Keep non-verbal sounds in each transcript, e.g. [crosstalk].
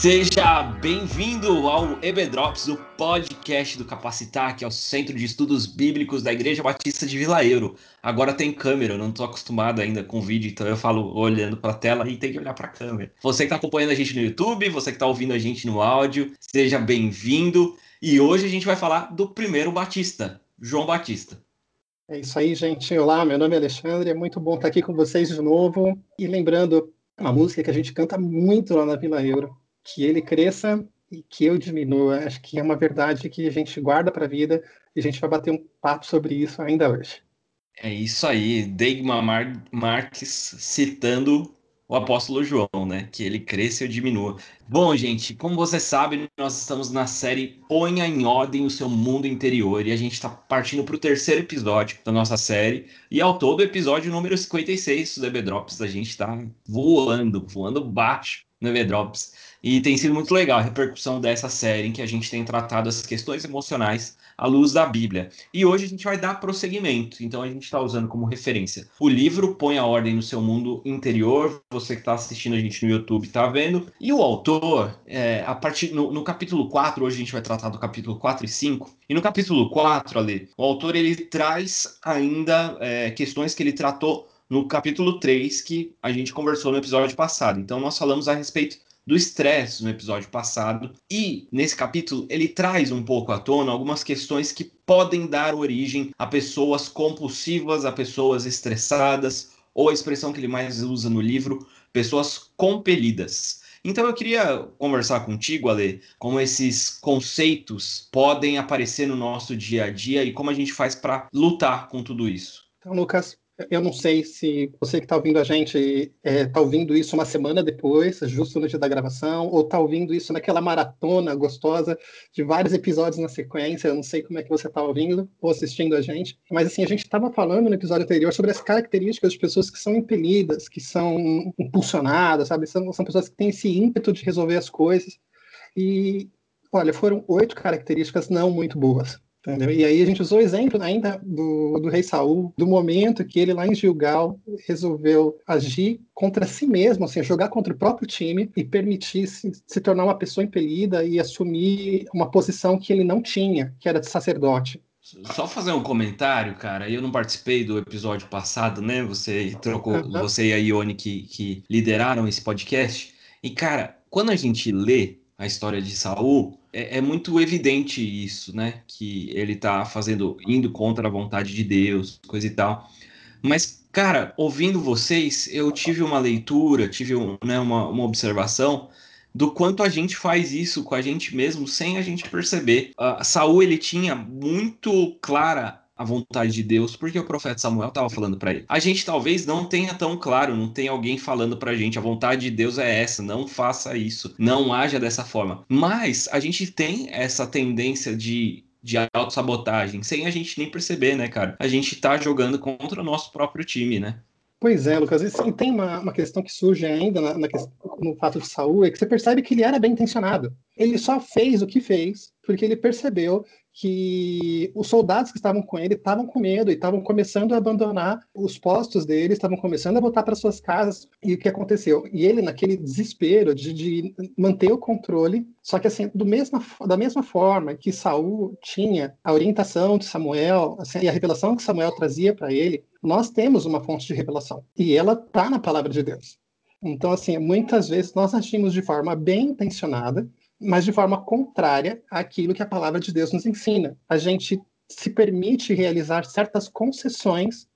Seja bem-vindo ao EBDrops, o podcast do Capacitar, que é o Centro de Estudos Bíblicos da Igreja Batista de Vila Euro. Agora tem câmera, eu não estou acostumado ainda com vídeo, então eu falo olhando para a tela e tem que olhar para a câmera. Você que está acompanhando a gente no YouTube, você que está ouvindo a gente no áudio, seja bem-vindo. E hoje a gente vai falar do primeiro Batista, João Batista. É isso aí, gente. Olá, meu nome é Alexandre, é muito bom estar aqui com vocês de novo. E lembrando, uma música que a gente canta muito lá na Vila Euro, que ele cresça e que eu diminua. Acho que é uma verdade que a gente guarda para a vida e a gente vai bater um papo sobre isso ainda hoje. É isso aí, Degma Mar Marques citando o apóstolo João, né? Que ele cresça ou diminua. Bom, gente, como você sabe, nós estamos na série Ponha em Ordem o Seu Mundo Interior e a gente está partindo para o terceiro episódio da nossa série. E ao todo, o episódio número 56 do EB Drops, a gente está voando, voando baixo no EB Drops. E tem sido muito legal a repercussão dessa série em que a gente tem tratado as questões emocionais à luz da Bíblia. E hoje a gente vai dar prosseguimento. Então a gente está usando como referência o livro Põe a Ordem no Seu Mundo Interior. Você que está assistindo a gente no YouTube está vendo. E o autor, é, a partir no, no, capítulo 4, hoje a gente vai tratar do capítulo 4 e 5. E no capítulo 4, ali, o autor ele traz ainda é, questões que ele tratou no capítulo 3 que a gente conversou no episódio passado. Então nós falamos a respeito do estresse no episódio passado. E nesse capítulo ele traz um pouco à tona algumas questões que podem dar origem a pessoas compulsivas, a pessoas estressadas, ou a expressão que ele mais usa no livro, pessoas compelidas. Então eu queria conversar contigo, Ale, como esses conceitos podem aparecer no nosso dia a dia e como a gente faz para lutar com tudo isso. Então, Lucas, eu não sei se você que está ouvindo a gente está é, tá ouvindo isso uma semana depois, justo no dia da gravação, ou está ouvindo isso naquela maratona gostosa de vários episódios na sequência. Eu não sei como é que você está ouvindo ou assistindo a gente, mas assim a gente estava falando no episódio anterior sobre as características de pessoas que são impelidas, que são impulsionadas, sabe? São, são pessoas que têm esse ímpeto de resolver as coisas. E olha, foram oito características não muito boas. Entendeu? E aí a gente usou o exemplo ainda do, do rei Saul, do momento que ele lá em Gilgal resolveu agir contra si mesmo, assim, jogar contra o próprio time e permitir se, se tornar uma pessoa impelida e assumir uma posição que ele não tinha, que era de sacerdote. Só fazer um comentário, cara. Eu não participei do episódio passado, né? Você trocou, uhum. você e a Ione que, que lideraram esse podcast. E, cara, quando a gente lê a história de Saul, é, é, muito evidente isso, né? Que ele tá fazendo, indo contra a vontade de Deus, coisa e tal. Mas, cara, ouvindo vocês, eu tive uma leitura, tive um, né, uma, uma observação do quanto a gente faz isso com a gente mesmo sem a gente perceber. Uh, Saul ele tinha muito clara a vontade de Deus, porque o profeta Samuel estava falando para ele. A gente talvez não tenha tão claro, não tem alguém falando para a gente, a vontade de Deus é essa, não faça isso, não haja dessa forma. Mas a gente tem essa tendência de de autossabotagem, sem a gente nem perceber, né, cara? A gente tá jogando contra o nosso próprio time, né? Pois é, Lucas, e tem uma, uma questão que surge ainda na, na, no fato de Saul, é que você percebe que ele era bem intencionado. Ele só fez o que fez porque ele percebeu que os soldados que estavam com ele estavam com medo e estavam começando a abandonar os postos deles, estavam começando a voltar para suas casas. E o que aconteceu? E ele, naquele desespero de, de manter o controle, só que assim, do mesma, da mesma forma que Saul tinha a orientação de Samuel assim, e a revelação que Samuel trazia para ele, nós temos uma fonte de revelação. E ela está na palavra de Deus. Então, assim, muitas vezes nós agimos de forma bem intencionada, mas de forma contrária àquilo que a palavra de Deus nos ensina. A gente se permite realizar certas concessões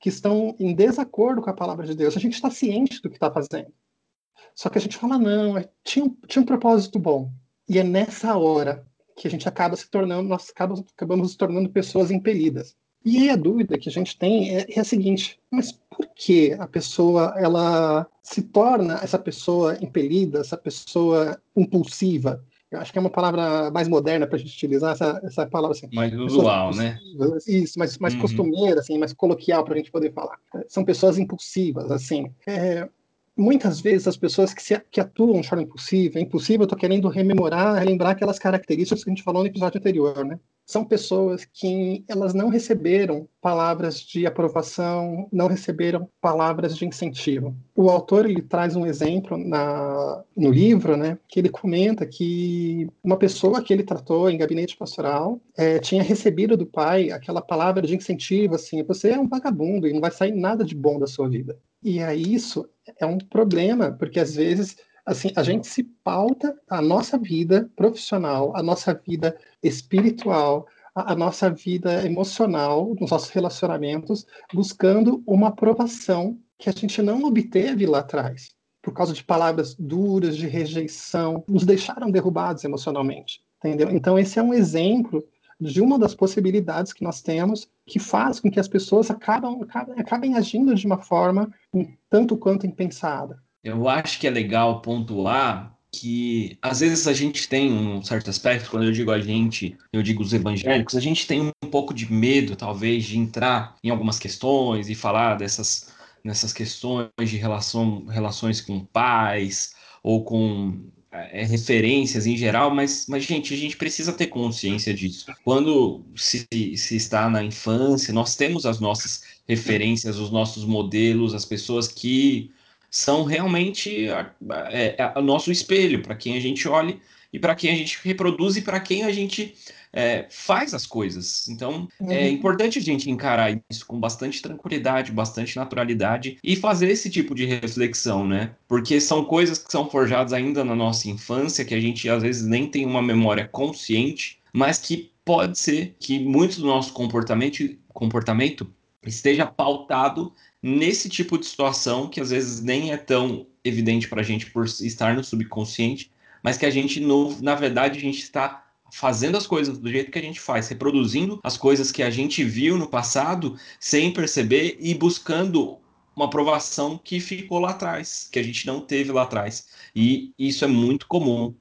que estão em desacordo com a palavra de Deus. A gente está ciente do que está fazendo. Só que a gente fala, não, é, tinha um, tinha um propósito bom. E é nessa hora que a gente acaba se tornando, nós acabamos, acabamos nos tornando pessoas impelidas. E aí a dúvida que a gente tem é, é a seguinte: mas por que a pessoa ela se torna essa pessoa impelida, essa pessoa impulsiva? Eu acho que é uma palavra mais moderna para a gente utilizar essa, essa palavra assim. Mais usual, né? Isso, mais, mais uhum. costumeira, assim, mais coloquial para a gente poder falar. São pessoas impulsivas, assim. É, muitas vezes as pessoas que, se, que atuam de forma impulsiva, impossível, eu estou querendo rememorar, relembrar aquelas características que a gente falou no episódio anterior, né? São pessoas que elas não receberam palavras de aprovação, não receberam palavras de incentivo. O autor ele traz um exemplo na, no livro, né, que ele comenta que uma pessoa que ele tratou em gabinete pastoral é, tinha recebido do pai aquela palavra de incentivo, assim, você é um vagabundo e não vai sair nada de bom da sua vida. E aí isso é um problema, porque às vezes assim, a gente se pauta a nossa vida profissional, a nossa vida espiritual, a, a nossa vida emocional, nos nossos relacionamentos, buscando uma aprovação que a gente não obteve lá atrás, por causa de palavras duras, de rejeição, nos deixaram derrubados emocionalmente, entendeu? Então esse é um exemplo de uma das possibilidades que nós temos que faz com que as pessoas acabam, acabem, acabem agindo de uma forma um tanto quanto impensada. Eu acho que é legal pontuar que às vezes a gente tem um certo aspecto, quando eu digo a gente, eu digo os evangélicos, a gente tem um pouco de medo, talvez, de entrar em algumas questões e falar dessas nessas questões de relação, relações com pais ou com é, referências em geral, mas, mas, gente, a gente precisa ter consciência disso. Quando se, se está na infância, nós temos as nossas referências, os nossos modelos, as pessoas que são realmente a, é, é, o nosso espelho, para quem a gente olha e para quem a gente reproduz e para quem a gente é, faz as coisas. Então, é uhum. é importante a gente encarar isso com bastante tranquilidade, bastante naturalidade e fazer esse tipo de reflexão, né? Porque são coisas que são forjadas ainda na nossa infância, que a gente às vezes nem tem uma memória consciente, mas que pode ser que muito do nosso comportamento, comportamento esteja pautado nesse tipo de situação que às vezes nem é tão evidente para a gente por estar no subconsciente, mas que a gente, no, na verdade, a gente está fazendo as coisas do jeito que a gente faz, reproduzindo as coisas que a gente viu no passado sem perceber e buscando uma aprovação que ficou lá atrás, que a gente não teve lá atrás. E isso é muito comum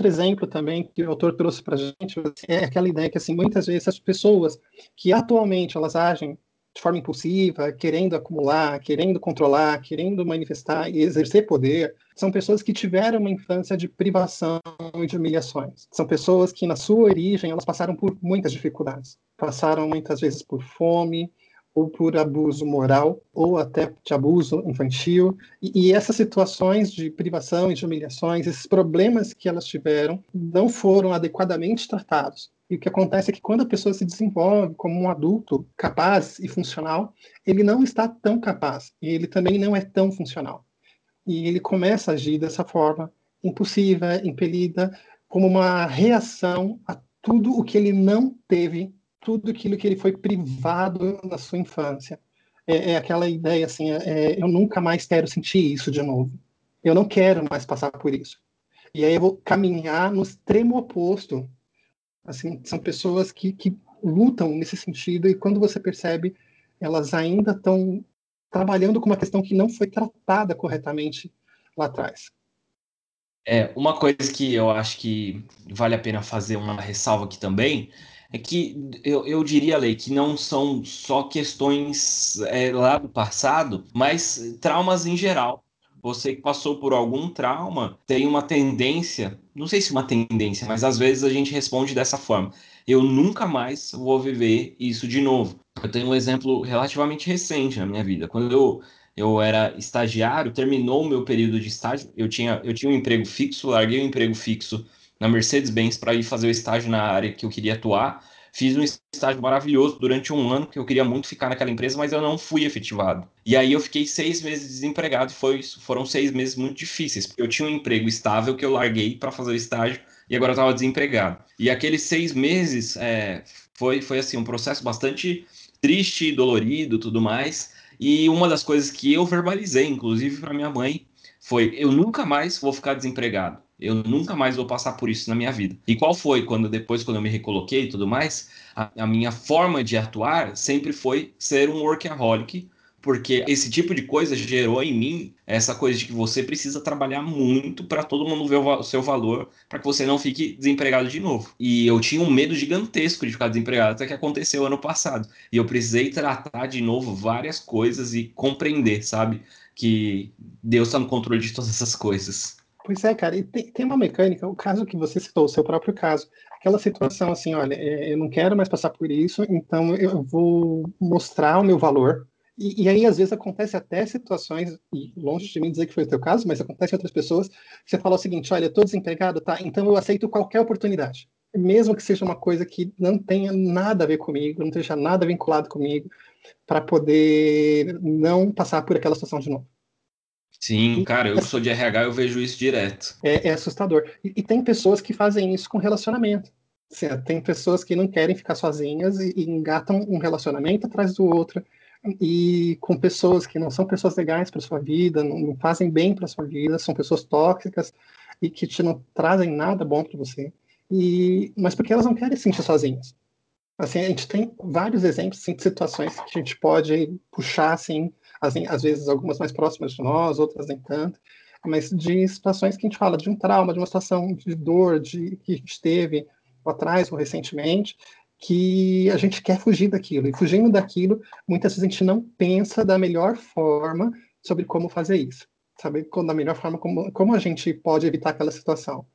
outro exemplo também que o autor trouxe para gente é aquela ideia que, assim, muitas vezes as pessoas que atualmente elas agem de forma impulsiva, querendo acumular, querendo controlar, querendo manifestar e exercer poder, são pessoas que tiveram uma infância de privação e de humilhações. São pessoas que, na sua origem, elas passaram por muitas dificuldades. Passaram muitas vezes por fome, ou por abuso moral, ou até de abuso infantil. E, e, essas situações de privação e de humilhações, esses problemas que elas tiveram, não foram adequadamente tratados. E o que acontece é que quando a pessoa se desenvolve como um adulto capaz e funcional, ele não está tão capaz, e ele também não é tão funcional. E ele começa a agir dessa forma, impulsiva, impelida, como uma reação a tudo o que ele não teve tudo aquilo que ele foi privado na sua infância. É, é aquela ideia assim, é, é, eu nunca mais quero sentir isso de novo. Eu não quero mais passar por isso. E aí eu vou caminhar no extremo oposto. Assim, são pessoas que, que lutam nesse sentido e quando você percebe, elas ainda estão trabalhando com uma questão que não foi tratada corretamente lá atrás. É, uma coisa que eu acho que vale a pena fazer uma ressalva aqui também é que eu, eu diria, Lei, que não são só questões é, lá do passado, mas traumas em geral. Você que passou por algum trauma tem uma tendência, não sei se uma tendência, mas às vezes a gente responde dessa forma. Eu nunca mais vou viver isso de novo. Eu tenho um exemplo relativamente recente na minha vida. Quando eu, eu era estagiário, terminou o meu período de estágio, eu tinha, eu tinha um emprego fixo, larguei o um emprego fixo na Mercedes-Benz para ir fazer o estágio na área que eu queria atuar. Fiz um estágio maravilhoso durante um ano, que eu queria muito ficar naquela empresa, mas eu não fui efetivado. E aí eu fiquei seis meses desempregado foi, foram seis meses muito difíceis, porque eu tinha um emprego estável que eu larguei para fazer o estágio e agora eu estava desempregado. E aqueles seis meses é, foi, foi assim um processo bastante triste, dolorido, tudo mais. E uma das coisas que eu verbalizei, inclusive para minha mãe, foi: eu nunca mais vou ficar desempregado. Eu nunca mais vou passar por isso na minha vida. E qual foi quando depois, quando eu me recoloquei e tudo mais, a, a minha forma de atuar sempre foi ser um workaholic, porque esse tipo de coisa gerou em mim essa coisa de que você precisa trabalhar muito para todo mundo ver o seu valor, para que você não fique desempregado de novo. E eu tinha um medo gigantesco de ficar desempregado, até que aconteceu ano passado. E eu precisei tratar de novo várias coisas e compreender, sabe? Que Deus está no controle de todas essas coisas. Pois é, cara, e tem, tem uma mecânica, o caso que você citou, o seu próprio caso, aquela situação assim, olha, é, eu não quero mais passar por isso, então eu vou mostrar o meu valor. E, e, aí, às vezes, acontece até situações, e longe de mim dizer que foi o teu caso, mas acontece em outras pessoas, você fala o seguinte, olha, eu estou desempregado, tá? Então eu aceito qualquer oportunidade. Mesmo que seja uma coisa que não tenha nada a ver comigo, não esteja nada vinculado comigo, para poder não passar por aquela situação de novo. Sim, cara, eu sou de RH, eu vejo isso direto. É, é assustador. E, e, tem pessoas que fazem isso com relacionamento. Tem pessoas que não querem ficar sozinhas e, e engatam um relacionamento atrás do outro e com pessoas que não são pessoas legais para sua vida, não, não fazem bem para sua vida, são pessoas tóxicas e que te não trazem nada bom para você. E mas porque elas não querem se sentir sozinhas. Assim, a gente tem vários exemplos assim, de situações que a gente pode puxar assim assim, às vezes algumas mais próximas de nós, outras nem tanto, mas de situações que a gente fala de um trauma, de uma situação de dor, de que a gente teve atrás ou recentemente, que a gente quer fugir daquilo. E fugindo daquilo, muitas vezes a gente não pensa da melhor forma sobre como fazer isso. Sabe, da melhor forma como, como a gente pode evitar aquela situação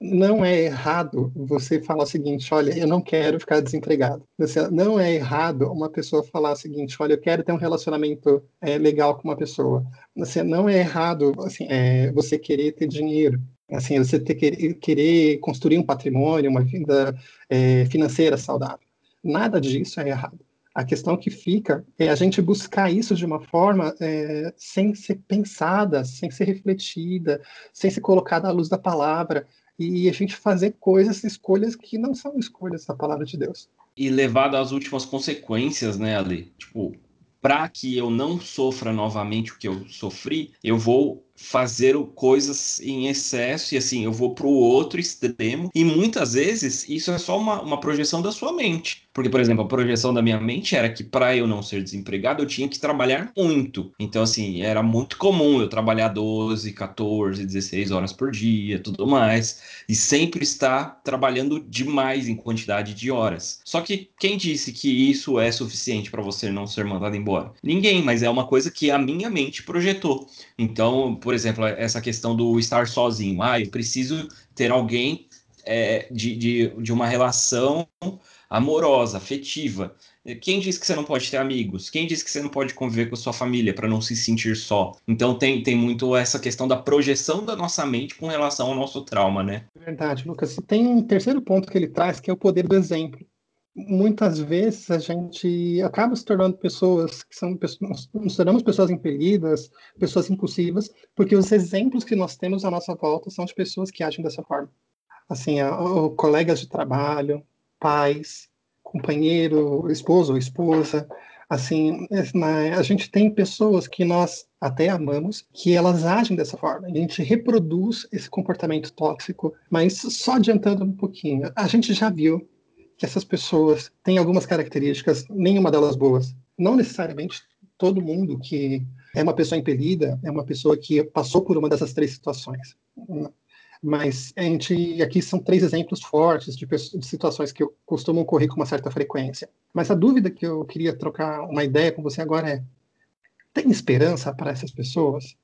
não é errado você falar o seguinte: olha, eu não quero ficar desempregado. Não é errado uma pessoa falar o seguinte: olha, eu quero ter um relacionamento é, legal com uma pessoa. Você, não é errado assim, é, você querer ter dinheiro. Assim, você ter, querer construir um patrimônio, uma vida é, financeira saudável. Nada disso é errado. A questão que fica é a gente buscar isso de uma forma é, sem ser pensada, sem ser refletida, sem ser colocada à luz da palavra e a gente fazer coisas, escolhas que não são escolhas da palavra de Deus. E levado às últimas consequências, né, Ali? Tipo, para que eu não sofra novamente o que eu sofri, eu vou fazer coisas em excesso e assim, eu vou para o outro extremo. E muitas vezes isso é só uma, uma projeção da sua mente. Porque, por exemplo, a projeção da minha mente era que para eu não ser desempregado, eu tinha que trabalhar muito. Então, assim, era muito comum eu trabalhar 12, 14, 16 horas por dia, tudo mais. E sempre estar trabalhando demais em quantidade de horas. Só que quem disse que isso é suficiente para você não ser mandado embora? Ninguém, mas é uma coisa que a minha mente projetou. Então, por exemplo, essa questão do estar sozinho. Ah, eu preciso ter alguém é, de, de, de uma relação amorosa, afetiva. Quem disse que você não pode ter amigos? Quem disse que você não pode conviver com sua família para não se sentir só? Então tem, tem muito essa questão da projeção da nossa mente com relação ao nosso trauma, né? Verdade, Lucas. Tem um terceiro ponto que ele traz, que é o poder do exemplo muitas vezes a gente acaba se tornando pessoas que são nos tornamos pessoas impelidas, pessoas impulsivas, porque os exemplos que nós temos à nossa volta são de pessoas que agem dessa forma. Assim, colegas de trabalho, pais, companheiro, esposo ou esposa, assim, a gente tem pessoas que nós até amamos, que elas agem dessa forma. A gente reproduz esse comportamento tóxico, mas só adiantando um pouquinho, a gente já viu que essas pessoas têm algumas características, nenhuma delas boas. Não necessariamente todo mundo que é uma pessoa impelida é uma pessoa que passou por uma dessas três situações. Mas a gente aqui são três exemplos fortes de, de situações que costumam ocorrer com uma certa frequência. Mas a dúvida que eu queria trocar uma ideia com você agora é: tem esperança para essas pessoas?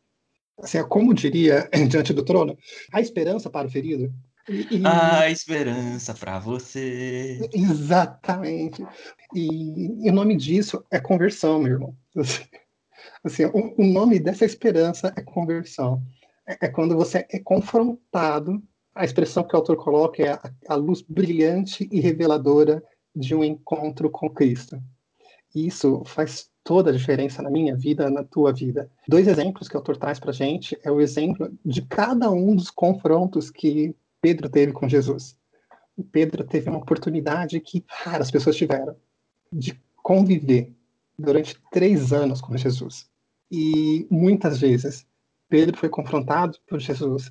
Assim, como diria [laughs] diante do trono, há esperança para o ferido? E, A esperança para você. Exatamente. E, e, o nome disso é conversão, meu irmão. Assim, o, o nome dessa esperança é conversão. É, é, quando você é confrontado. A expressão que o autor coloca é a, a luz brilhante e reveladora de um encontro com Cristo. Isso faz toda a diferença na minha vida, na tua vida. Dois exemplos que o autor traz para gente é o exemplo de cada um dos confrontos que Pedro teve com Jesus. O Pedro teve uma oportunidade que raras pessoas tiveram de conviver durante três anos com Jesus. E muitas vezes Pedro foi confrontado por Jesus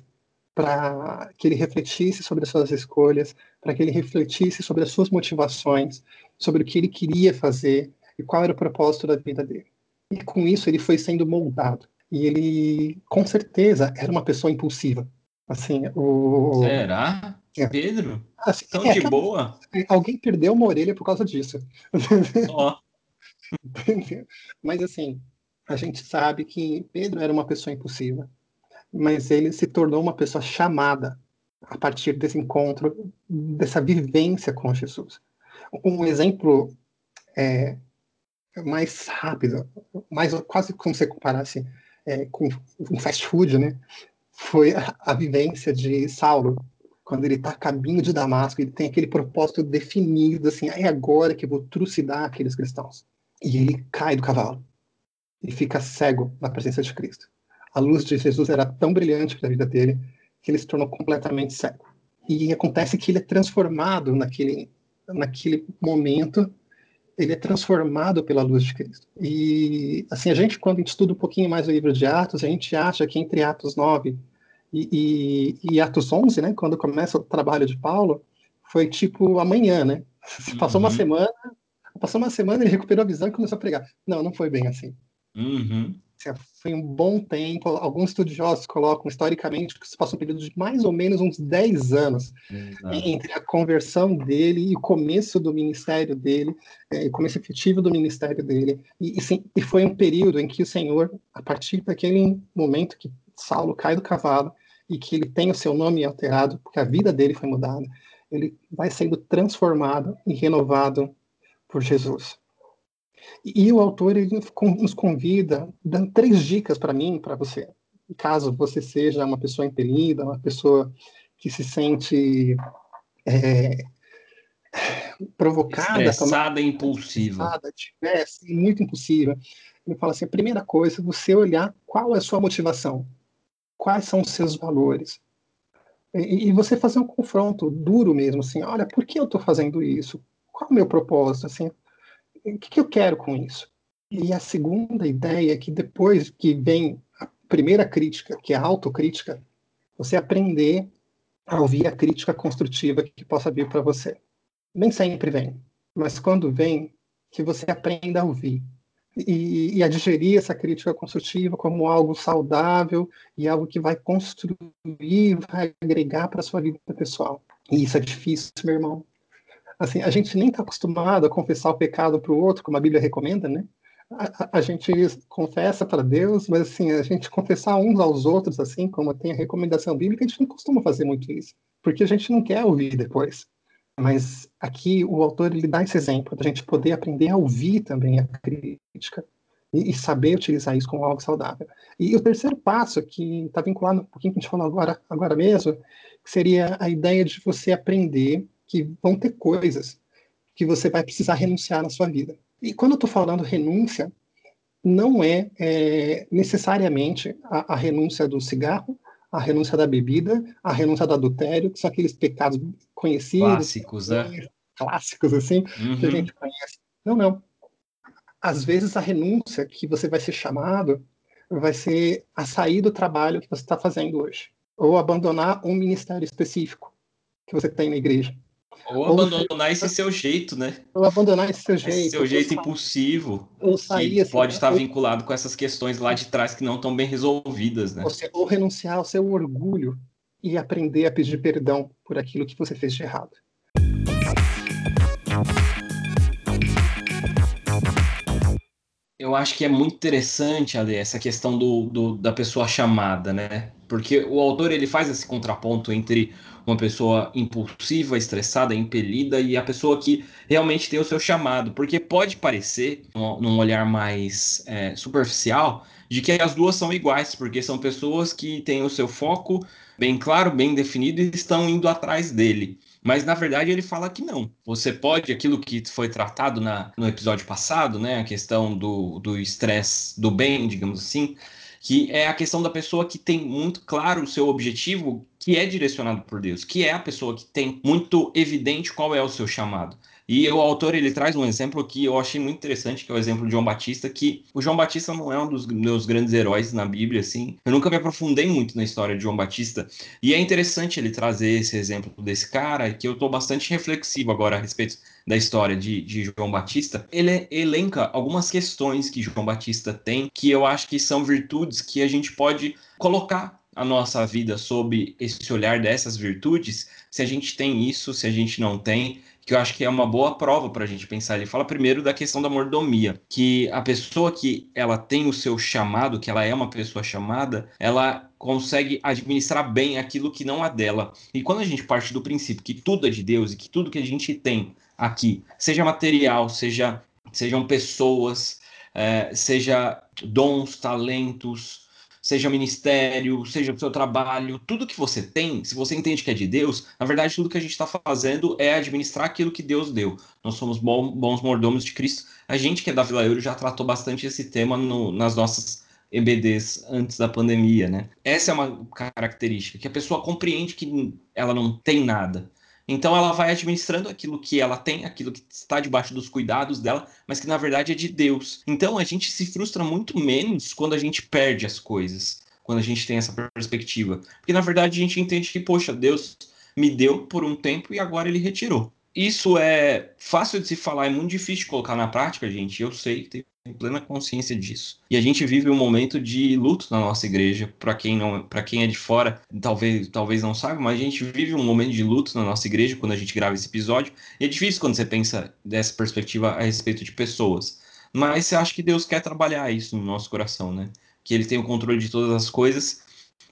para que ele refletisse sobre as suas escolhas, para que ele refletisse sobre as suas motivações, sobre o que ele queria fazer e qual era o propósito da vida dele. E com isso ele foi sendo moldado. E ele, com certeza, era uma pessoa impulsiva. Assim, o... Será? É. Pedro? Assim, Tão é, de boa? Alguém perdeu uma orelha por causa disso. [laughs] Ó. Mas assim, a gente sabe que Pedro era uma pessoa impulsiva, mas ele se tornou uma pessoa chamada a partir desse encontro, dessa vivência com Jesus. Um exemplo é, mais rápido, mais quase como se comparasse é, com um fast food, né? Foi a, vivência de Saulo quando ele está a caminho de Damasco, ele tem aquele propósito definido, assim, é agora que eu vou trucidar aqueles cristãos. E ele cai do cavalo e fica cego na presença de Cristo. A luz de Jesus era tão brilhante para a vida dele que ele se tornou completamente cego. E acontece que ele é transformado naquele, naquele momento, ele é transformado pela luz de Cristo. E, assim, a gente, quando a gente estuda um pouquinho mais o livro de Atos, a gente acha que entre Atos 9 e, e, e Atos 11, né, quando começa o trabalho de Paulo, foi tipo amanhã, né? [laughs] Passou uhum. uma semana, passou uma semana, ele recuperou a visão e começou a pregar. Não, não foi bem assim. Uhum. Foi um bom tempo. Alguns estudiosos colocam historicamente que se passou um período de mais ou menos uns 10 anos Exato. entre a conversão dele e o começo do ministério dele, é, o começo efetivo do ministério dele. E, e, sim, e foi um período em que o Senhor, a partir daquele momento que Saulo cai do cavalo e que ele tem o seu nome alterado, porque a vida dele foi mudada, ele vai sendo transformado e renovado por Jesus. E, o autor ele nos convida, dando três dicas para mim, para você. Caso você seja uma pessoa impelida, uma pessoa que se sente é, provocada, estressada e impulsiva, tivesse muito impulsiva. Ele fala assim: a primeira coisa, você olhar qual é a sua motivação, quais são os seus valores. E, e você fazer um confronto duro mesmo, assim, olha, por que eu estou fazendo isso? Qual é o meu propósito? Assim, o que, que eu quero com isso? E a segunda ideia é que depois que vem a primeira crítica, que é a autocrítica, você aprender a ouvir a crítica construtiva que possa vir para você. Nem sempre vem, mas quando vem, que você aprenda a ouvir e, e, a digerir essa crítica construtiva como algo saudável e algo que vai construir, vai agregar para sua vida pessoal. E isso é difícil, meu irmão assim, a gente nem está acostumado a confessar o pecado para o outro, como a Bíblia recomenda, né? A, a, a gente confessa para Deus, mas assim, a gente confessar uns aos outros, assim, como tem a recomendação bíblica, a gente não costuma fazer muito isso, porque a gente não quer ouvir depois. Mas aqui o autor ele dá esse exemplo da gente poder aprender a ouvir também a crítica e, e saber utilizar isso como algo saudável. E o terceiro passo, que está vinculado um pouquinho que a gente falou agora, agora mesmo, seria a ideia de você aprender que vão ter coisas que você vai precisar renunciar na sua vida. E quando eu estou falando renúncia, não é, é necessariamente a, a, renúncia do cigarro, a renúncia da bebida, a renúncia do adultério, que são aqueles pecados conhecidos. Clássicos, né? Clássicos, assim, uhum. que a uhum. gente conhece. Não, não. Às vezes a renúncia que você vai ser chamado vai ser a sair do trabalho que você está fazendo hoje, ou abandonar um ministério específico que você tem na igreja. Ou abandonar esse seu jeito, né? Ou abandonar esse seu jeito. Esse seu jeito impulsivo. Ou sair, assim, pode estar ou... vinculado com essas questões lá de trás que não estão bem resolvidas, né? Ou renunciar ao seu orgulho e aprender a pedir perdão por aquilo que você fez de errado. Eu acho que é muito interessante, essa questão do, do, da pessoa chamada, né? Porque o autor ele faz esse contraponto entre uma pessoa impulsiva, estressada, impelida e a pessoa que realmente tem o seu chamado. Porque pode parecer, num olhar mais é, superficial, de que as duas são iguais, porque são pessoas que têm o seu foco bem claro, bem definido e estão indo atrás dele. Mas na verdade ele fala que não. Você pode, aquilo que foi tratado na, no episódio passado, né, a questão do estresse do bem, digamos assim, que é a questão da pessoa que tem muito claro o seu objetivo, que é direcionado por Deus, que é a pessoa que tem muito evidente qual é o seu chamado. E o autor ele traz um exemplo que eu achei muito interessante, que é o exemplo de João Batista, que o João Batista não é um dos meus grandes heróis na Bíblia, assim. Eu nunca me aprofundei muito na história de João Batista, e é interessante ele trazer esse exemplo desse cara, que eu estou bastante reflexivo agora a respeito da história de, de João Batista. Ele elenca algumas questões que João Batista tem, que eu acho que são virtudes que a gente pode colocar a nossa vida sob esse olhar dessas virtudes, se a gente tem isso, se a gente não tem, que eu acho que é uma boa prova para a gente pensar. Ele fala primeiro da questão da mordomia, que a pessoa que ela tem o seu chamado, que ela é uma pessoa chamada, ela consegue administrar bem aquilo que não é dela. E quando a gente parte do princípio que tudo é de Deus e que tudo que a gente tem aqui, seja material, seja sejam pessoas, é, seja dons, talentos, seja ministério, seja o seu trabalho, tudo que você tem, se você entende que é de Deus, na verdade tudo que a gente está fazendo é administrar aquilo que Deus deu. Nós somos bons mordomos de Cristo. A gente que é da Vila Euro já tratou bastante esse tema no, nas nossas EBDs antes da pandemia, né? Essa é uma característica, que a pessoa compreende que ela não tem nada. Então ela vai administrando aquilo que ela tem, aquilo que está debaixo dos cuidados dela, mas que na verdade é de Deus. Então a gente se frustra muito menos quando a gente perde as coisas, quando a gente tem essa perspectiva. Porque na verdade a gente entende que, poxa, Deus me deu por um tempo e agora ele retirou. Isso é fácil de se falar, é muito difícil de colocar na prática, gente. Eu sei, tenho plena consciência disso. E a gente vive um momento de luto na nossa igreja. Para quem não, para quem é de fora, talvez, talvez não saiba, mas a gente vive um momento de luto na nossa igreja quando a gente grava esse episódio. E é difícil quando você pensa dessa perspectiva a respeito de pessoas. Mas você acha que Deus quer trabalhar isso no nosso coração, né? Que Ele tem o controle de todas as coisas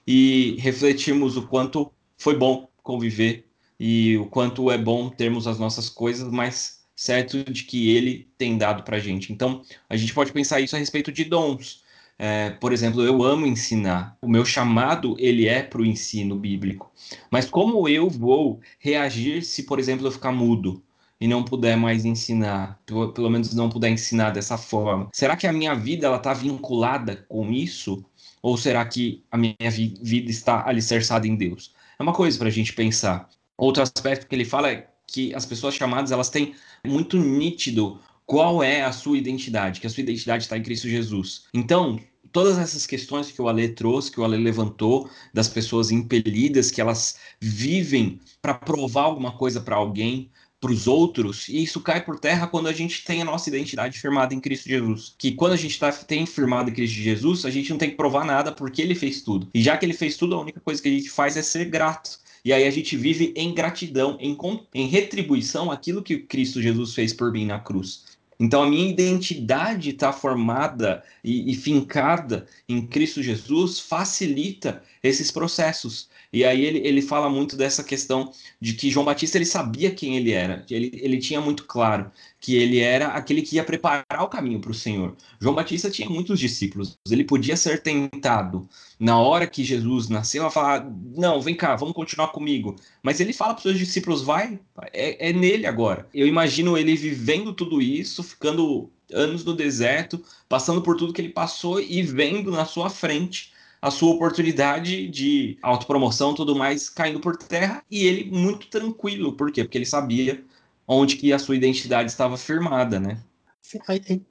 e refletirmos o quanto foi bom conviver e o quanto é bom termos as nossas coisas, mas certo de que ele tem dado para a gente. Então, a gente pode pensar isso a respeito de dons. É, por exemplo, eu amo ensinar. O meu chamado ele é para o ensino bíblico. Mas como eu vou reagir se, por exemplo, eu ficar mudo e não puder mais ensinar, pelo menos não puder ensinar dessa forma? Será que a minha vida ela está vinculada com isso? Ou será que a minha vida está alicerçada em Deus? É uma coisa para a gente pensar. Outro aspecto que ele fala é que as pessoas chamadas elas têm muito nítido qual é a sua identidade, que a sua identidade está em Cristo Jesus. Então, todas essas questões que o Ale trouxe, que o Ale levantou, das pessoas impelidas, que elas vivem para provar alguma coisa para alguém, para os outros, e isso cai por terra quando a gente tem a nossa identidade firmada em Cristo Jesus. Que quando a gente tá, tem firmado em Cristo Jesus, a gente não tem que provar nada porque ele fez tudo. E já que ele fez tudo, a única coisa que a gente faz é ser grato. E aí a gente vive em gratidão, em, em retribuição aquilo que Cristo Jesus fez por mim na cruz. Então a minha identidade está formada e, e, fincada em Cristo Jesus facilita esses processos. E aí ele, ele fala muito dessa questão de que João Batista ele sabia quem ele era. Ele, ele tinha muito claro que ele era aquele que ia preparar o caminho para o Senhor. João Batista tinha muitos discípulos. Ele podia ser tentado na hora que Jesus nasceu a falar: Não, vem cá, vamos continuar comigo. Mas ele fala para os seus discípulos: Vai, é, é nele agora. Eu imagino ele vivendo tudo isso, ficando anos no deserto, passando por tudo que ele passou e vendo na sua frente a sua oportunidade de autopromoção tudo mais caindo por terra e ele muito tranquilo. Por quê? Porque ele sabia onde que a sua identidade estava firmada, né?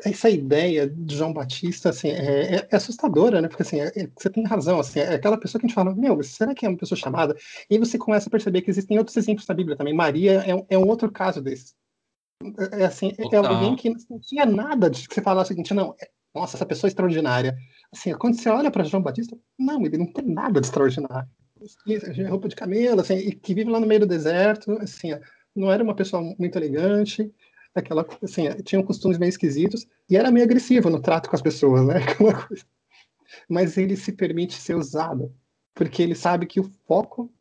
Essa ideia de João Batista assim, é, é, é assustadora, né? Porque assim, é, é, você tem razão, assim, é aquela pessoa que a gente fala, meu, será que é uma pessoa chamada? E aí você começa a perceber que existem outros exemplos da Bíblia também. Maria é um, é um outro caso desse. É, assim, é alguém que não tinha nada de que você falar o seguinte, não, nossa, essa pessoa é extraordinária. Assim, quando você olha para João Batista, não, ele não tem nada de extraordinário. Roupa de camelo, assim, e que vive lá no meio do deserto, assim, não era uma pessoa muito elegante, aquela, assim, tinha costumes meio esquisitos, e era meio agressivo no trato com as pessoas, né? [laughs] Mas ele se permite ser usado, porque ele sabe que o foco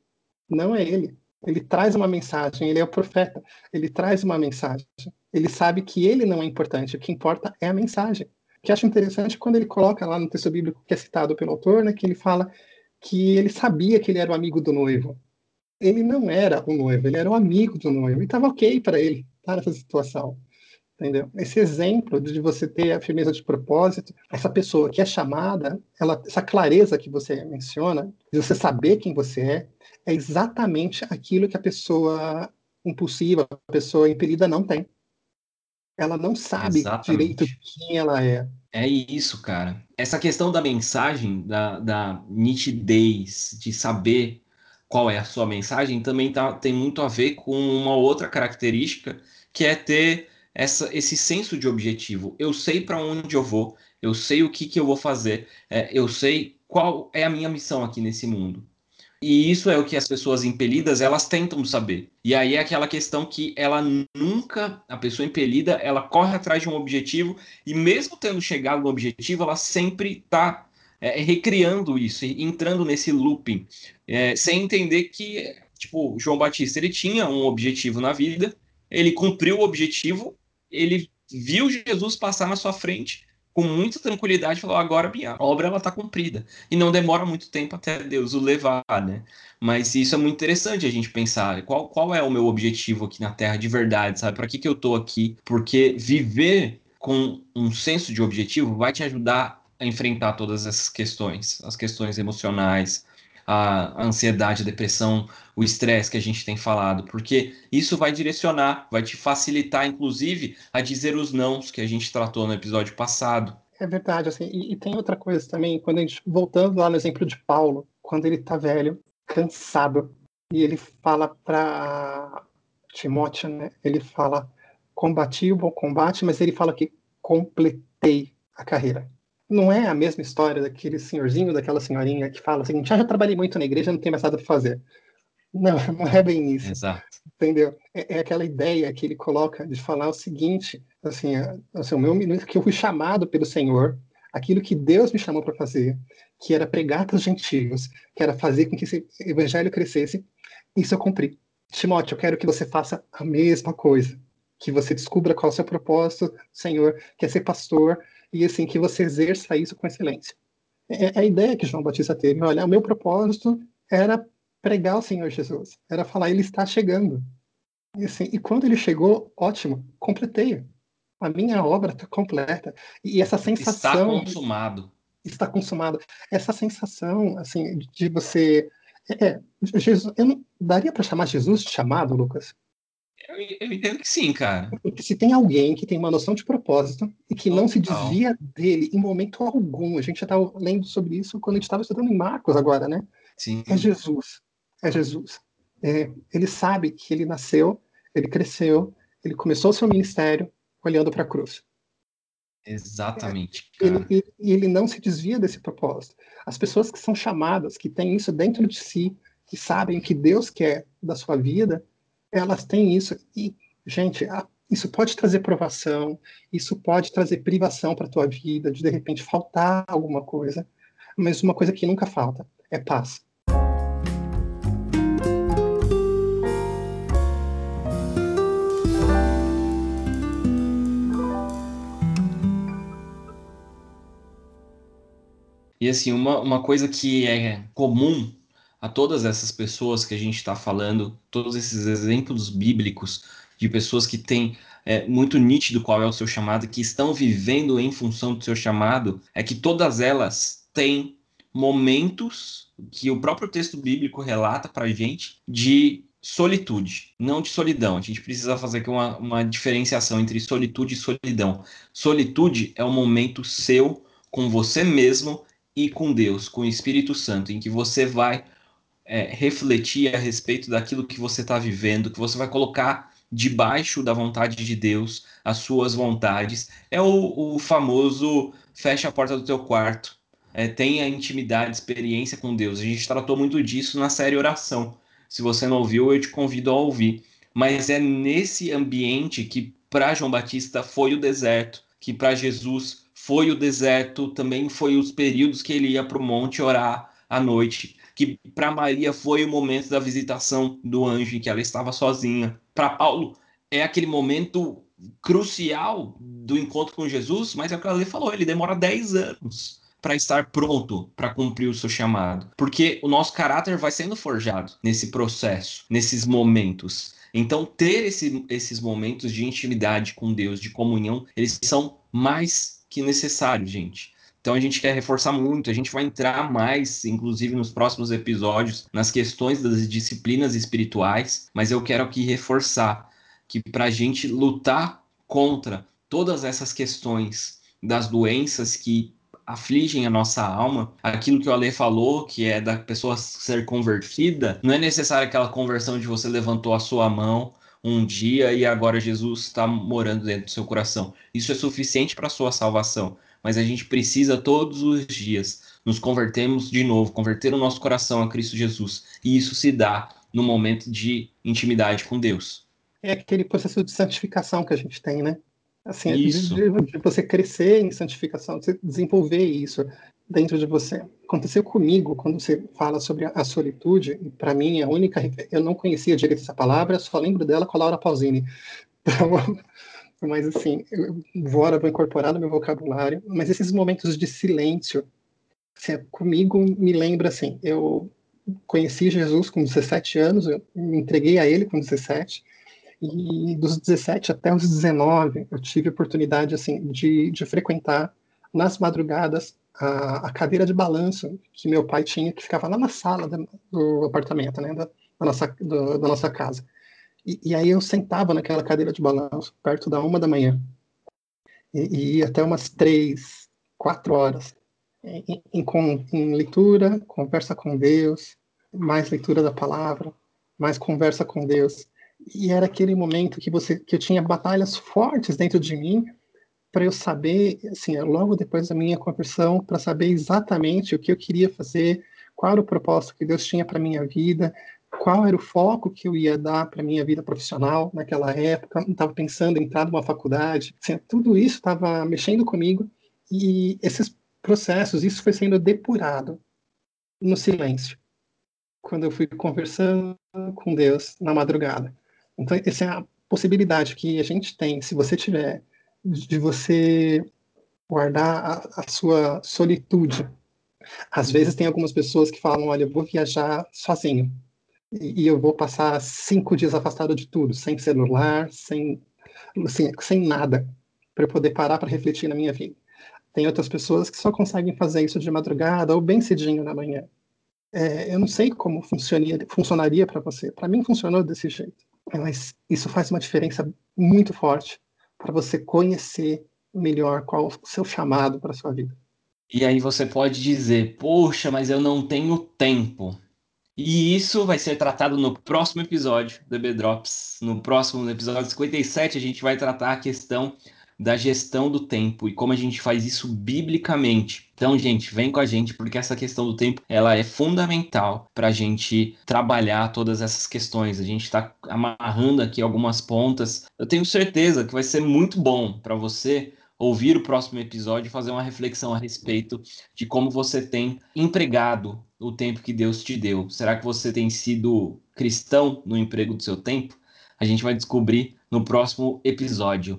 não é ele. Ele traz uma mensagem, ele é o profeta, ele traz uma mensagem. Ele sabe que ele não é importante, o que importa é a mensagem que acho interessante quando ele coloca lá no texto bíblico que é citado pelo autor, né, que ele fala que ele sabia que ele era o amigo do noivo. Ele não era o noivo, ele era o amigo do noivo. E estava ok para ele estar nessa situação. Entendeu? Esse exemplo de você ter a firmeza de propósito, essa pessoa que é chamada, ela, essa clareza que você menciona, de você saber quem você é, é exatamente aquilo que a pessoa impulsiva, a pessoa impelida não tem. Ela não sabe Exatamente. direito quem ela é. É isso, cara. Essa questão da mensagem, da, da nitidez, de saber qual é a sua mensagem, também tá, tem muito a ver com uma outra característica, que é ter essa, esse senso de objetivo. Eu sei para onde eu vou, eu sei o que, que eu vou fazer, é, eu sei qual é a minha missão aqui nesse mundo. E isso é o que as pessoas impelidas elas tentam saber. E aí é aquela questão que ela nunca, a pessoa impelida, ela corre atrás de um objetivo e mesmo tendo chegado no objetivo, ela sempre está é, recriando isso, entrando nesse looping, é, sem entender que, tipo, João Batista ele tinha um objetivo na vida, ele cumpriu o objetivo, ele viu Jesus passar na sua frente com muita tranquilidade falou agora minha obra ela está cumprida. E não demora muito tempo até Deus o levar né? Mas isso é muito interessante a gente pensar qual, qual é o meu objetivo aqui na Terra de verdade sabe? Para que que eu estou aqui? Porque viver com um senso de objetivo vai te ajudar a enfrentar todas essas questões as questões emocionais a ansiedade, a depressão, o estresse que a gente tem falado, porque isso vai direcionar, vai te facilitar, inclusive, a dizer os nãos que a gente tratou no episódio passado. É verdade, assim, e, e tem outra coisa também, quando a gente, voltando lá no exemplo de Paulo, quando ele tá velho, cansado, e ele fala para Timóteo, né, ele fala, combati o bom combate, mas ele fala que completei a carreira não é a mesma história daquele senhorzinho, daquela senhorinha que fala o seguinte: ah, já trabalhei muito na igreja, não tem mais nada para fazer. Não, [laughs] não é bem isso. Exato. Entendeu? É, é, aquela ideia que ele coloca de falar o seguinte: assim, assim o meu minuto que eu fui chamado pelo Senhor, aquilo que Deus me chamou para fazer, que era pregar para os gentios, que era fazer com que esse evangelho crescesse, isso eu cumpri. Timóteo, eu quero que você faça a mesma coisa, que você descubra qual é o seu propósito, Senhor, que é ser pastor, e assim que você exerça isso com excelência. É, é a ideia que João Batista teve. Olha, o meu propósito era pregar o Senhor Jesus, era falar ele está chegando. E, assim, e quando ele chegou, ótimo, completei. A minha obra está completa. E essa sensação está consumado. Está consumado. Essa sensação assim de você é, é Jesus, eu não daria para chamar Jesus de chamado, Lucas? Eu, eu, entendo que sim, cara. Porque se tem alguém que tem uma noção de propósito e que não se desvia dele em momento algum, a gente já estava lendo sobre isso quando a gente estava estudando em Marcos agora, né? Sim. É Jesus. É Jesus. É, ele sabe que ele nasceu, ele cresceu, ele começou o seu ministério olhando para a cruz. Exatamente. É, ele, ele, ele não se desvia desse propósito. As pessoas que são chamadas, que têm isso dentro de si, que sabem o que Deus quer da sua vida, elas têm isso. E, gente, isso pode trazer provação, isso pode trazer privação para a tua vida, de de repente faltar alguma coisa, mas uma coisa que nunca falta é paz. E assim, uma, uma coisa que é comum a todas essas pessoas que a gente está falando, todos esses exemplos bíblicos de pessoas que têm é, muito nítido qual é o seu chamado, que estão vivendo em função do seu chamado, é que todas elas têm momentos que o próprio texto bíblico relata para a gente de solitude, não de solidão. A gente precisa fazer aqui uma, uma diferenciação entre solitude e solidão. Solitude é um momento seu com você mesmo e com Deus, com o Espírito Santo, em que você vai é, refletir a respeito daquilo que você está vivendo, que você vai colocar debaixo da vontade de Deus as suas vontades. É o, o famoso fecha a porta do teu quarto, é, tenha intimidade, experiência com Deus. A gente tratou muito disso na série Oração. Se você não ouviu, eu te convido a ouvir. Mas é nesse ambiente que para João Batista foi o deserto, que para Jesus foi o deserto, também foi os períodos que ele ia para o monte orar à noite que para Maria foi o momento da visitação do anjo, em que ela estava sozinha. Para Paulo, é aquele momento crucial do encontro com Jesus, mas é o que ela falou, ele demora 10 anos para estar pronto para cumprir o seu chamado. Porque o nosso caráter vai sendo forjado nesse processo, nesses momentos. Então, ter esse, esses momentos de intimidade com Deus, de comunhão, eles são mais que necessários, gente Então a gente quer reforçar muito, a gente vai entrar mais, inclusive nos próximos episódios, nas questões das disciplinas espirituais, mas eu quero aqui reforçar que para a gente lutar contra todas essas questões das doenças que afligem a nossa alma, aquilo que o Ale falou, que é da pessoa ser convertida, não é necessário aquela conversão de você levantou a sua mão um dia e agora Jesus está morando dentro do seu coração. Isso é suficiente para a sua salvação mas a gente precisa todos os dias nos convertermos de novo, converter o nosso coração a Cristo Jesus. E isso se dá no momento de intimidade com Deus. É aquele processo de santificação que a gente tem, né? Assim, isso. De, de você crescer em santificação, você desenvolver isso dentro de você. Aconteceu comigo quando você fala sobre a, solitude. Para mim, a única eu não conhecia direito essa palavra, só lembro dela com a Laura Pausini. [laughs] Então, mas assim, Vora vou incorporar no meu vocabulário, mas esses momentos de silêncio, assim, comigo me lembra assim, eu conheci Jesus com 17 anos, eu me entreguei a ele com 17, e dos 17 até os 19, eu tive oportunidade assim de, de frequentar nas madrugadas a, a, cadeira de balanço que meu pai tinha, que ficava lá na sala do, do apartamento, né, da, da nossa, do, da nossa casa. E, e, aí eu sentava naquela cadeira de balanço, perto da uma da manhã, e, e ia até umas três, quatro horas, em, em, em leitura, conversa com Deus, mais leitura da palavra, mais conversa com Deus. E era aquele momento que você que eu tinha batalhas fortes dentro de mim para eu saber, assim, logo depois da minha conversão, para saber exatamente o que eu queria fazer, qual era o propósito que Deus tinha para minha vida, qual era o foco que eu ia dar para minha vida profissional naquela época, estava pensando em entrar numa faculdade, assim, tudo isso estava mexendo comigo e esses processos, isso foi sendo depurado no silêncio, quando eu fui conversando com Deus na madrugada. Então, essa é a possibilidade que a gente tem, se você tiver, de você guardar a, a sua solitude. Às vezes tem algumas pessoas que falam, olha, eu vou viajar sozinho e eu vou passar cinco dias afastado de tudo, sem celular, sem, assim, sem nada, para eu poder parar para refletir na minha vida. Tem outras pessoas que só conseguem fazer isso de madrugada ou bem cedinho na manhã. É, eu não sei como funcionaria, para você. Para mim funcionou desse jeito. Mas isso faz uma diferença muito forte para você conhecer melhor qual o seu chamado para sua vida. E aí você pode dizer, poxa, mas eu não tenho tempo. E isso vai ser tratado no próximo episódio do EB Drops. No próximo no episódio 57, a gente vai tratar a questão da gestão do tempo e como a gente faz isso biblicamente. Então, gente, vem com a gente porque essa questão do tempo ela é fundamental para a gente trabalhar todas essas questões. A gente está amarrando aqui algumas pontas. Eu tenho certeza que vai ser muito bom para você ouvir o próximo episódio e fazer uma reflexão a respeito de como você tem empregado o tempo que Deus te deu. Será que você tem sido cristão no emprego do seu tempo? A gente vai descobrir no próximo episódio.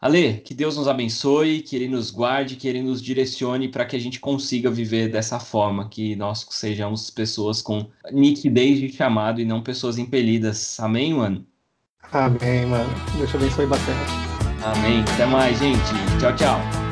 Ale, que Deus nos abençoe, que Ele nos guarde, que Ele nos direcione para que a gente consiga viver dessa forma, que nós sejamos pessoas com nitidez de chamado e não pessoas impelidas. Amém, mano? Amém, mano. Deus te abençoe bastante. Amém. Até mais, gente. Tchau, tchau.